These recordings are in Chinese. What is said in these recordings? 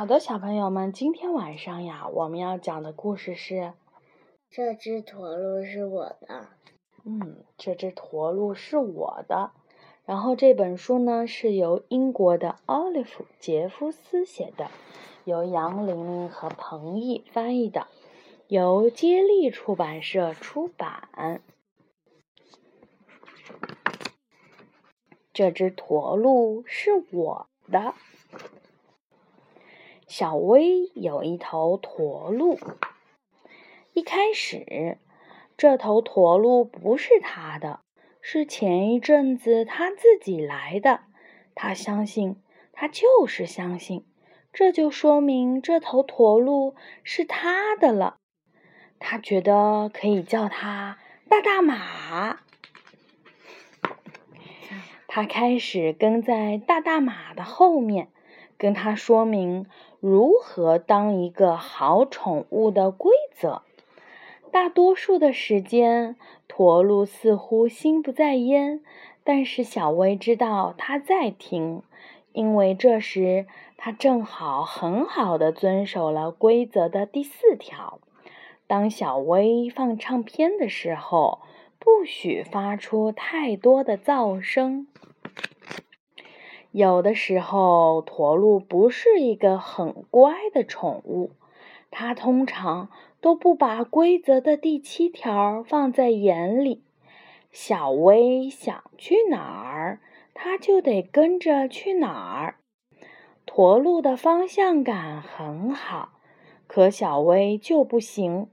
好的，小朋友们，今天晚上呀，我们要讲的故事是这只驼鹿是我的。嗯，这只驼鹿是我的。然后这本书呢是由英国的奥利弗·杰夫斯写的，由杨玲玲和彭毅翻译的，由接力出版社出版。这只驼鹿是我的。小薇有一头驼鹿。一开始，这头驼鹿不是他的，是前一阵子他自己来的。他相信，他就是相信，这就说明这头驼鹿是他的了。他觉得可以叫它大大马。他开始跟在大大马的后面，跟他说明。如何当一个好宠物的规则？大多数的时间，驼鹿似乎心不在焉，但是小薇知道他在听，因为这时他正好很好的遵守了规则的第四条：当小薇放唱片的时候，不许发出太多的噪声。有的时候，驼鹿不是一个很乖的宠物，它通常都不把规则的第七条放在眼里。小薇想去哪儿，它就得跟着去哪儿。驼鹿的方向感很好，可小薇就不行。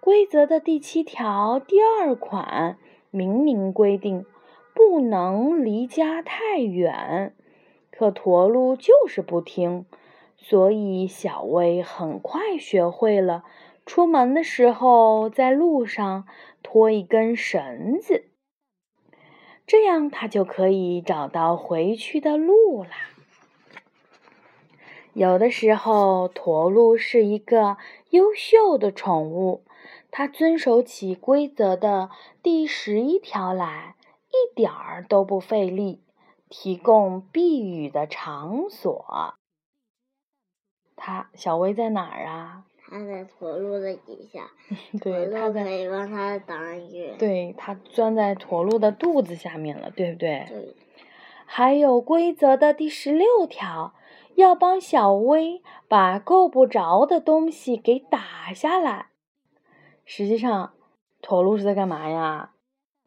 规则的第七条第二款明明规定，不能离家太远。可驼鹿就是不听，所以小薇很快学会了出门的时候在路上拖一根绳子，这样它就可以找到回去的路啦。有的时候，驼鹿是一个优秀的宠物，它遵守起规则的第十一条来，一点儿都不费力。提供避雨的场所。他小薇在哪儿啊？他在驼鹿的底下。对，他可以帮他挡雨。对，他钻在驼鹿的肚子下面了，对不对？对。还有规则的第十六条，要帮小薇把够不着的东西给打下来。实际上，驼鹿是在干嘛呀？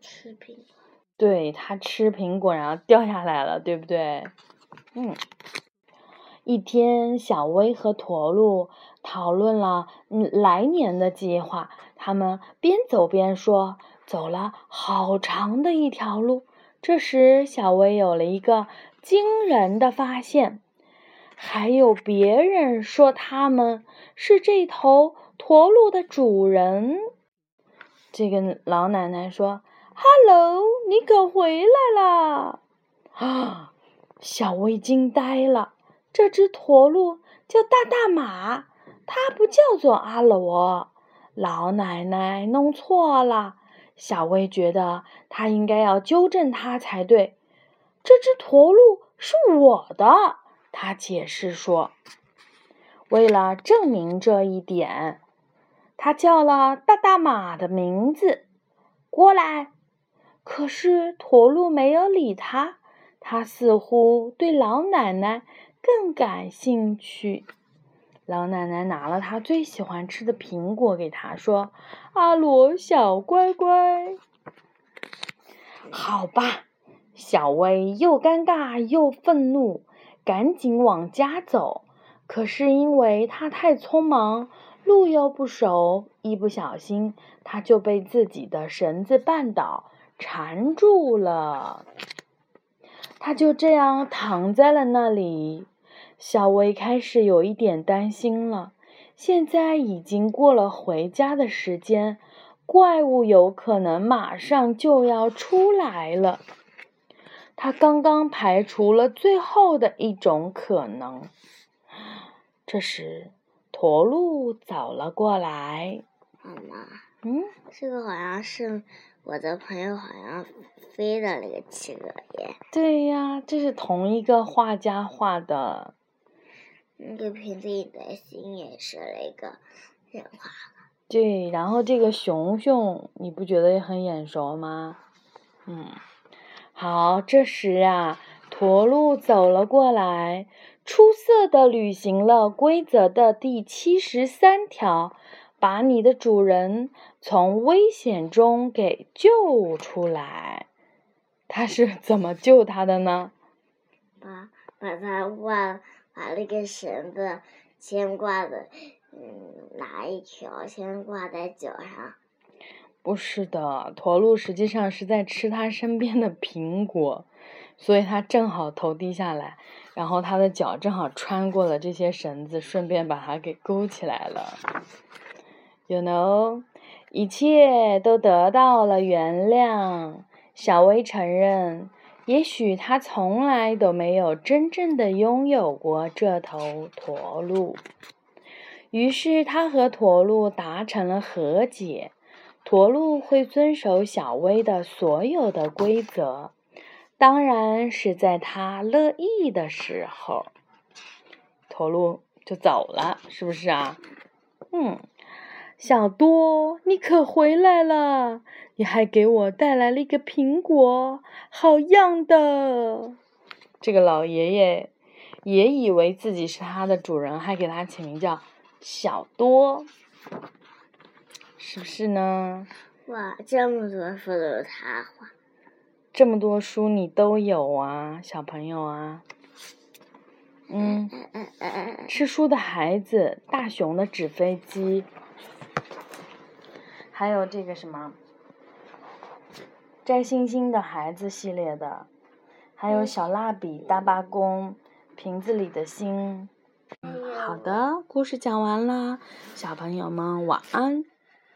吃苹果。对他吃苹果，然后掉下来了，对不对？嗯。一天，小薇和驼鹿讨论了嗯来年的计划。他们边走边说：“走了好长的一条路。”这时，小薇有了一个惊人的发现：还有别人说他们是这头驼鹿的主人。这个老奶奶说。“Hello，你可回来了！”啊，小薇惊呆了。这只驼鹿叫大大马，它不叫做阿罗。老奶奶弄错了。小薇觉得她应该要纠正它才对。这只驼鹿是我的，她解释说。为了证明这一点，他叫了大大马的名字过来。可是驼鹿没有理他，他似乎对老奶奶更感兴趣。老奶奶拿了他最喜欢吃的苹果给他，说：“阿罗小乖乖。”好吧，小薇又尴尬又愤怒，赶紧往家走。可是因为他太匆忙，路又不熟，一不小心他就被自己的绳子绊倒。缠住了，他就这样躺在了那里。小薇开始有一点担心了。现在已经过了回家的时间，怪物有可能马上就要出来了。他刚刚排除了最后的一种可能。这时，驼鹿走了过来。妈妈，嗯，这个好像是。我的朋友好像飞的那个企鹅耶。对呀，这是同一个画家画的。那个瓶子里的心也是那个人画的。对，然后这个熊熊，你不觉得也很眼熟吗？嗯，好，这时啊，驼鹿走了过来，出色的履行了规则的第七十三条，把你的主人从危险中给救出来。他是怎么救他的呢？把把他挂，把那个绳子先挂的。嗯，拿一条先挂在脚上。不是的，驼鹿实际上是在吃它身边的苹果，所以它正好头低下来，然后它的脚正好穿过了这些绳子，顺便把它给勾起来了。You know，一切都得到了原谅。小薇承认，也许他从来都没有真正的拥有过这头驼鹿。于是他和驼鹿达成了和解，驼鹿会遵守小薇的所有的规则，当然是在他乐意的时候。驼鹿就走了，是不是啊？嗯，小多，你可回来了，你还给我带来了一个苹果，好样的！这个老爷爷也以为自己是他的主人，还给他起名叫。小多，是不是呢？哇，这么多书都是他画，这么多书你都有啊，小朋友啊。嗯，吃书的孩子，大熊的纸飞机，还有这个什么，摘星星的孩子系列的，还有小蜡笔、大巴公、瓶子里的星。好的，故事讲完了，小朋友们晚安。